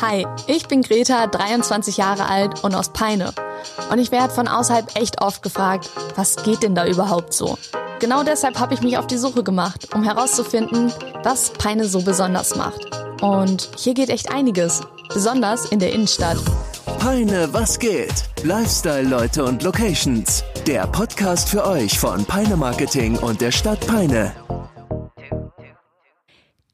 Hi, ich bin Greta, 23 Jahre alt und aus Peine. Und ich werde von außerhalb echt oft gefragt, was geht denn da überhaupt so? Genau deshalb habe ich mich auf die Suche gemacht, um herauszufinden, was Peine so besonders macht. Und hier geht echt einiges, besonders in der Innenstadt. Peine, was geht? Lifestyle, Leute und Locations. Der Podcast für euch von Peine Marketing und der Stadt Peine.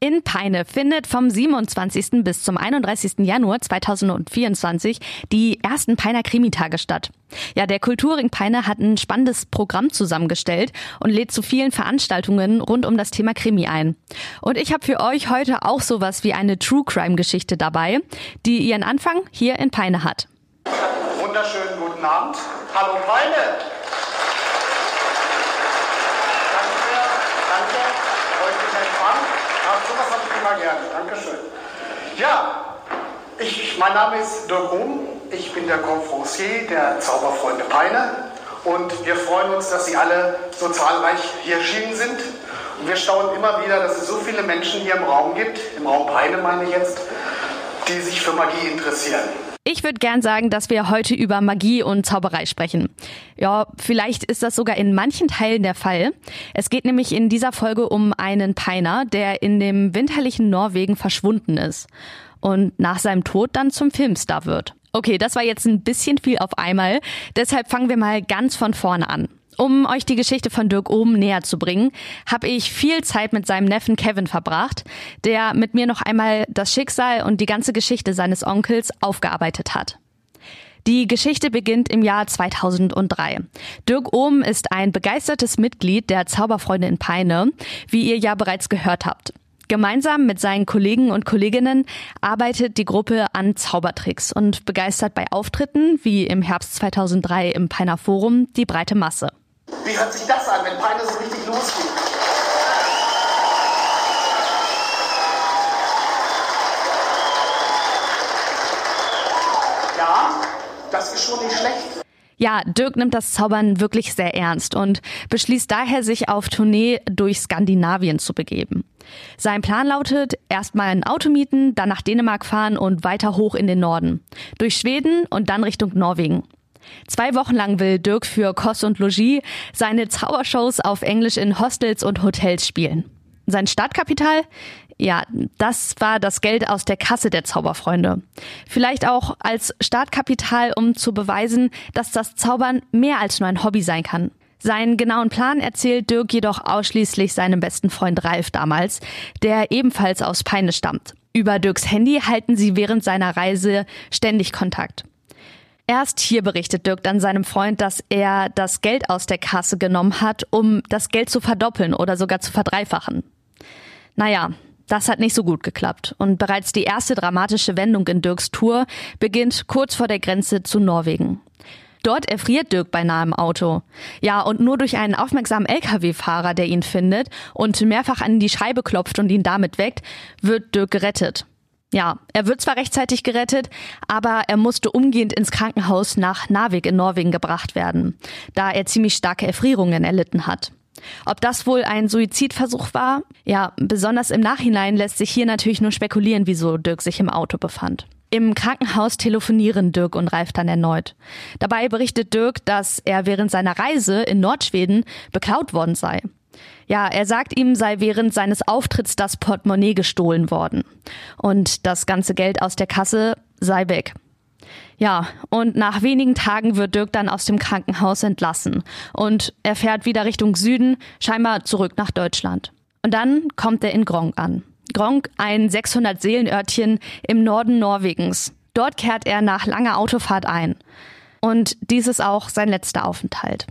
In Peine findet vom 27. bis zum 31. Januar 2024 die ersten Peiner Krimitage statt. Ja, der Kulturring Peine hat ein spannendes Programm zusammengestellt und lädt zu vielen Veranstaltungen rund um das Thema Krimi ein. Und ich habe für euch heute auch sowas wie eine True Crime Geschichte dabei, die ihren Anfang hier in Peine hat. Wunderschönen guten Abend. Hallo Peine. sowas habe ich immer gerne. Dankeschön. Ja, ich, mein Name ist Dirk Ruhm. Ich bin der Confrancier der Zauberfreunde Peine. Und wir freuen uns, dass Sie alle so zahlreich hier erschienen sind. Und wir staunen immer wieder, dass es so viele Menschen hier im Raum gibt, im Raum Peine meine ich jetzt, die sich für Magie interessieren. Ich würde gern sagen, dass wir heute über Magie und Zauberei sprechen. Ja, vielleicht ist das sogar in manchen Teilen der Fall. Es geht nämlich in dieser Folge um einen Peiner, der in dem winterlichen Norwegen verschwunden ist und nach seinem Tod dann zum Filmstar wird. Okay, das war jetzt ein bisschen viel auf einmal. Deshalb fangen wir mal ganz von vorne an. Um euch die Geschichte von Dirk Ohm näher zu bringen, habe ich viel Zeit mit seinem Neffen Kevin verbracht, der mit mir noch einmal das Schicksal und die ganze Geschichte seines Onkels aufgearbeitet hat. Die Geschichte beginnt im Jahr 2003. Dirk Ohm ist ein begeistertes Mitglied der Zauberfreunde in Peine, wie ihr ja bereits gehört habt. Gemeinsam mit seinen Kollegen und Kolleginnen arbeitet die Gruppe an Zaubertricks und begeistert bei Auftritten, wie im Herbst 2003 im Peiner Forum, die breite Masse. Wie hört sich das an, wenn Peine so richtig losgeht? Ja, das ist schon nicht schlecht. Ja, Dirk nimmt das Zaubern wirklich sehr ernst und beschließt daher, sich auf Tournee durch Skandinavien zu begeben. Sein Plan lautet, erstmal ein Auto mieten, dann nach Dänemark fahren und weiter hoch in den Norden. Durch Schweden und dann Richtung Norwegen. Zwei Wochen lang will Dirk für Kost und Logis seine Zaubershows auf Englisch in Hostels und Hotels spielen. Sein Startkapital? Ja, das war das Geld aus der Kasse der Zauberfreunde. Vielleicht auch als Startkapital, um zu beweisen, dass das Zaubern mehr als nur ein Hobby sein kann. Seinen genauen Plan erzählt Dirk jedoch ausschließlich seinem besten Freund Ralf damals, der ebenfalls aus Peine stammt. Über Dirks Handy halten sie während seiner Reise ständig Kontakt. Erst hier berichtet Dirk dann seinem Freund, dass er das Geld aus der Kasse genommen hat, um das Geld zu verdoppeln oder sogar zu verdreifachen. Naja, das hat nicht so gut geklappt. Und bereits die erste dramatische Wendung in Dirks Tour beginnt kurz vor der Grenze zu Norwegen. Dort erfriert Dirk beinahe im Auto. Ja, und nur durch einen aufmerksamen Lkw-Fahrer, der ihn findet und mehrfach an die Scheibe klopft und ihn damit weckt, wird Dirk gerettet. Ja, er wird zwar rechtzeitig gerettet, aber er musste umgehend ins Krankenhaus nach Narvik in Norwegen gebracht werden, da er ziemlich starke Erfrierungen erlitten hat. Ob das wohl ein Suizidversuch war? Ja, besonders im Nachhinein lässt sich hier natürlich nur spekulieren, wieso Dirk sich im Auto befand. Im Krankenhaus telefonieren Dirk und Ralf dann erneut. Dabei berichtet Dirk, dass er während seiner Reise in Nordschweden beklaut worden sei. Ja, er sagt ihm, sei während seines Auftritts das Portemonnaie gestohlen worden. Und das ganze Geld aus der Kasse sei weg. Ja, und nach wenigen Tagen wird Dirk dann aus dem Krankenhaus entlassen und er fährt wieder Richtung Süden, scheinbar zurück nach Deutschland. Und dann kommt er in Gronk an. Gronk, ein 600-Seelenörtchen im Norden Norwegens. Dort kehrt er nach langer Autofahrt ein. Und dies ist auch sein letzter Aufenthalt.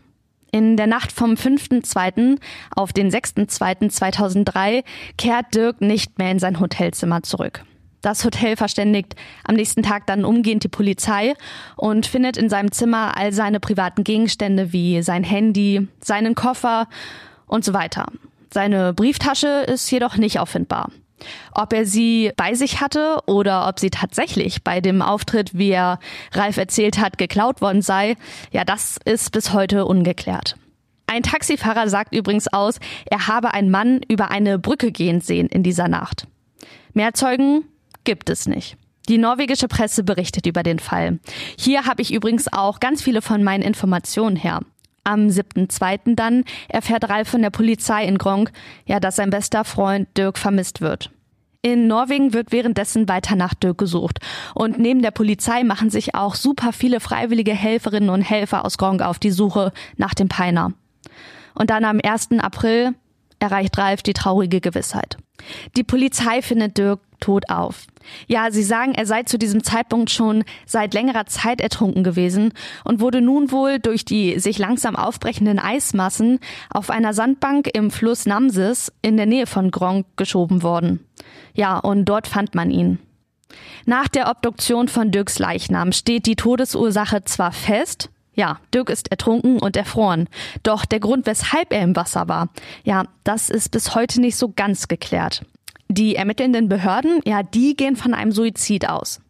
In der Nacht vom 5.2. auf den 6.2.2003 kehrt Dirk nicht mehr in sein Hotelzimmer zurück. Das Hotel verständigt am nächsten Tag dann umgehend die Polizei und findet in seinem Zimmer all seine privaten Gegenstände wie sein Handy, seinen Koffer und so weiter. Seine Brieftasche ist jedoch nicht auffindbar. Ob er sie bei sich hatte oder ob sie tatsächlich bei dem Auftritt, wie er Ralf erzählt hat, geklaut worden sei, ja, das ist bis heute ungeklärt. Ein Taxifahrer sagt übrigens aus, er habe einen Mann über eine Brücke gehen sehen in dieser Nacht. Mehr Zeugen gibt es nicht. Die norwegische Presse berichtet über den Fall. Hier habe ich übrigens auch ganz viele von meinen Informationen her. Am 7.2. dann erfährt Ralf von der Polizei in Gronk, ja, dass sein bester Freund Dirk vermisst wird. In Norwegen wird währenddessen weiter nach Dirk gesucht. Und neben der Polizei machen sich auch super viele freiwillige Helferinnen und Helfer aus Gronk auf die Suche nach dem Peiner. Und dann am 1. April erreicht Ralf die traurige Gewissheit. Die Polizei findet Dirk tot auf. Ja, sie sagen, er sei zu diesem Zeitpunkt schon seit längerer Zeit ertrunken gewesen und wurde nun wohl durch die sich langsam aufbrechenden Eismassen auf einer Sandbank im Fluss Namses in der Nähe von Gronk geschoben worden. Ja, und dort fand man ihn. Nach der Obduktion von Dirks Leichnam steht die Todesursache zwar fest, ja, Dirk ist ertrunken und erfroren. Doch der Grund, weshalb er im Wasser war, ja, das ist bis heute nicht so ganz geklärt. Die ermittelnden Behörden, ja, die gehen von einem Suizid aus.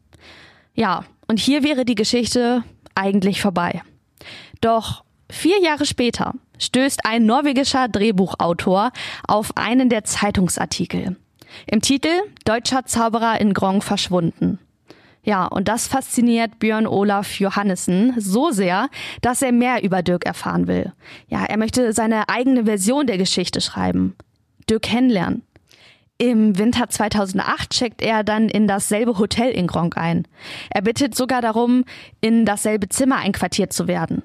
Ja, und hier wäre die Geschichte eigentlich vorbei. Doch vier Jahre später stößt ein norwegischer Drehbuchautor auf einen der Zeitungsartikel. Im Titel Deutscher Zauberer in Grong verschwunden. Ja, und das fasziniert Björn Olaf Johannessen so sehr, dass er mehr über Dirk erfahren will. Ja, er möchte seine eigene Version der Geschichte schreiben. Dirk kennenlernen. Im Winter 2008 checkt er dann in dasselbe Hotel in Gronk ein. Er bittet sogar darum, in dasselbe Zimmer einquartiert zu werden.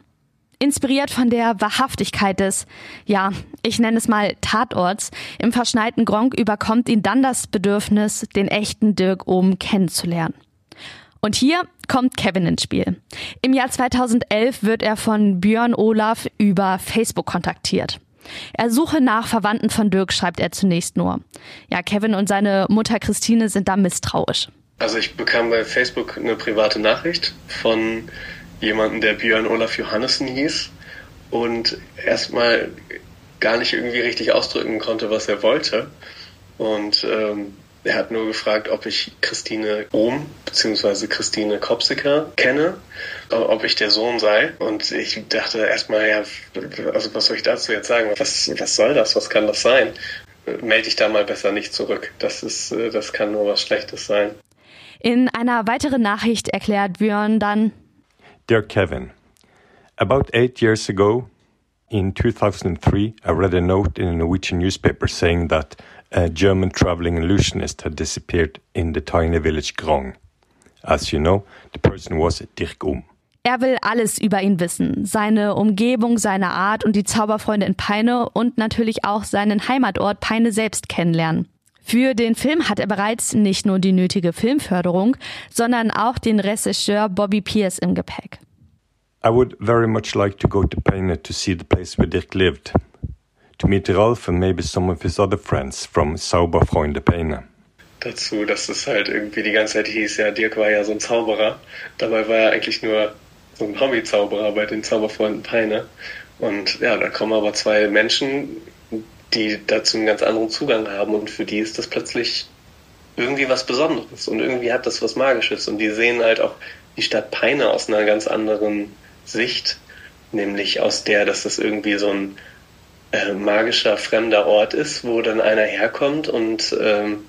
Inspiriert von der Wahrhaftigkeit des, ja, ich nenne es mal Tatorts, im verschneiten Gronk überkommt ihn dann das Bedürfnis, den echten Dirk oben kennenzulernen. Und hier kommt Kevin ins Spiel. Im Jahr 2011 wird er von Björn Olaf über Facebook kontaktiert. Er suche nach Verwandten von Dirk, schreibt er zunächst nur. Ja, Kevin und seine Mutter Christine sind da misstrauisch. Also ich bekam bei Facebook eine private Nachricht von jemandem, der Björn Olaf Johannessen hieß und erstmal gar nicht irgendwie richtig ausdrücken konnte, was er wollte. Und ähm, er hat nur gefragt, ob ich Christine Ohm bzw. Christine Kopsiker kenne, ob ich der Sohn sei. Und ich dachte erstmal, ja, also was soll ich dazu jetzt sagen? Was, was soll das? Was kann das sein? Melde ich da mal besser nicht zurück. Das ist, das kann nur was Schlechtes sein. In einer weiteren Nachricht erklärt Björn dann, Dear Kevin, about eight years ago, in 2003, I read a note in a Norwegian newspaper saying that a German traveling illusionist had disappeared in the tiny village Grong. As you know, the person was Dirk Um. Er will alles über ihn wissen. Seine Umgebung, seine Art und die Zauberfreunde in Peine und natürlich auch seinen Heimatort Peine selbst kennenlernen. Für den Film hat er bereits nicht nur die nötige Filmförderung, sondern auch den Regisseur Bobby Pierce im Gepäck. I would very much like to go to Peine to see the place where Dirk lived to meet Ralph and maybe some of his other friends from Zauberfreunde Peine. Dazu, dass es halt irgendwie die ganze Zeit hieß, ja, Dirk war ja so ein Zauberer. Dabei war er eigentlich nur so ein Hobby-Zauberer bei den Zauberfreunden Peine. Und ja, da kommen aber zwei Menschen, die dazu einen ganz anderen Zugang haben und für die ist das plötzlich irgendwie was Besonderes und irgendwie hat das was Magisches und die sehen halt auch die Stadt Peine aus einer ganz anderen Sicht, nämlich aus der, dass das irgendwie so ein äh, magischer fremder Ort ist, wo dann einer herkommt und ähm,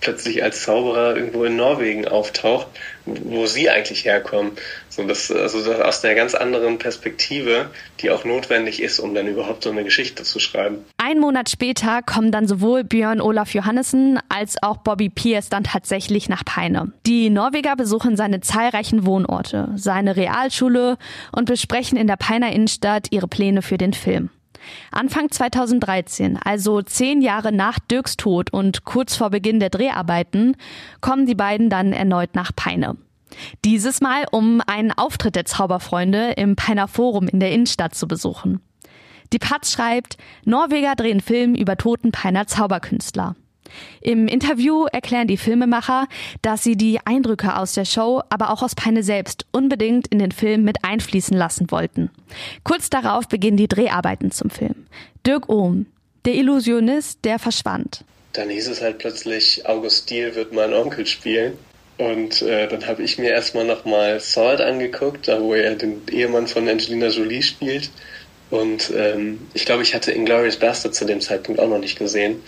plötzlich als Zauberer irgendwo in Norwegen auftaucht, wo sie eigentlich herkommen. So das, also das aus einer ganz anderen Perspektive, die auch notwendig ist, um dann überhaupt so eine Geschichte zu schreiben. Ein Monat später kommen dann sowohl Björn Olaf Johannessen als auch Bobby Pierce dann tatsächlich nach Peine. Die Norweger besuchen seine zahlreichen Wohnorte, seine Realschule und besprechen in der Peiner Innenstadt ihre Pläne für den Film. Anfang 2013, also zehn Jahre nach Dirks Tod und kurz vor Beginn der Dreharbeiten, kommen die beiden dann erneut nach Peine. Dieses Mal, um einen Auftritt der Zauberfreunde im Peiner Forum in der Innenstadt zu besuchen. Die Patz schreibt, Norweger drehen Film über toten Peiner Zauberkünstler. Im Interview erklären die Filmemacher, dass sie die Eindrücke aus der Show, aber auch aus Peine selbst unbedingt in den Film mit einfließen lassen wollten. Kurz darauf beginnen die Dreharbeiten zum Film. Dirk Ohm, der Illusionist, der verschwand. Dann hieß es halt plötzlich, August Diel wird meinen Onkel spielen. Und äh, dann habe ich mir erstmal nochmal Salt angeguckt, da wo er den Ehemann von Angelina Jolie spielt. Und ähm, ich glaube, ich hatte Inglourious Bastard zu dem Zeitpunkt auch noch nicht gesehen.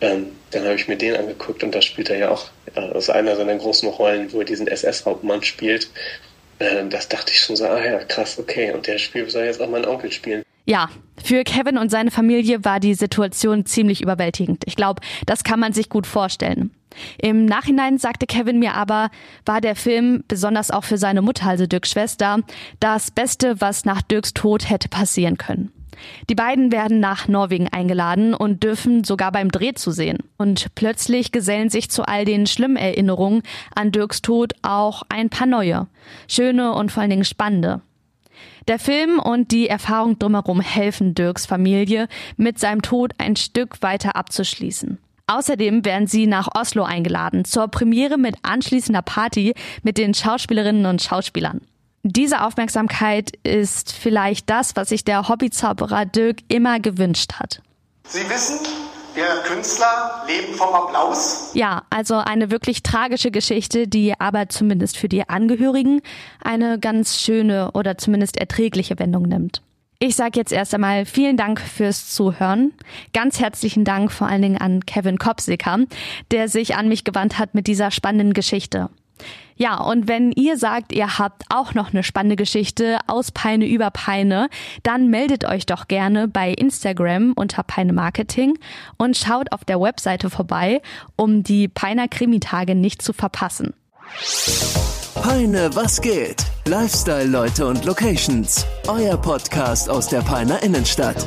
Ähm, dann habe ich mir den angeguckt und da spielt er ja auch, äh, das ist einer seiner großen Rollen, wo er diesen SS-Hauptmann spielt. Äh, das dachte ich schon so, ah ja, krass, okay. Und der Spiel soll jetzt auch mein Onkel spielen. Ja, für Kevin und seine Familie war die Situation ziemlich überwältigend. Ich glaube, das kann man sich gut vorstellen. Im Nachhinein sagte Kevin mir aber, war der Film, besonders auch für seine Mutter, also Dirks Schwester, das Beste, was nach Dirks Tod hätte passieren können. Die beiden werden nach Norwegen eingeladen und dürfen sogar beim Dreh zu sehen. Und plötzlich gesellen sich zu all den schlimmen Erinnerungen an Dirks Tod auch ein paar neue, schöne und vor allen Dingen spannende. Der Film und die Erfahrung drumherum helfen Dirks Familie, mit seinem Tod ein Stück weiter abzuschließen. Außerdem werden sie nach Oslo eingeladen zur Premiere mit anschließender Party mit den Schauspielerinnen und Schauspielern. Diese Aufmerksamkeit ist vielleicht das, was sich der Hobbyzauberer Dirk immer gewünscht hat. Sie wissen, wir Künstler leben vom Applaus. Ja, also eine wirklich tragische Geschichte, die aber zumindest für die Angehörigen eine ganz schöne oder zumindest erträgliche Wendung nimmt. Ich sage jetzt erst einmal vielen Dank fürs Zuhören. Ganz herzlichen Dank vor allen Dingen an Kevin Kopsiker, der sich an mich gewandt hat mit dieser spannenden Geschichte. Ja, und wenn ihr sagt, ihr habt auch noch eine spannende Geschichte aus Peine über Peine, dann meldet euch doch gerne bei Instagram unter Peine Marketing und schaut auf der Webseite vorbei, um die Peiner Krimitage nicht zu verpassen. Peine, was geht? Lifestyle, Leute und Locations. Euer Podcast aus der Peiner Innenstadt.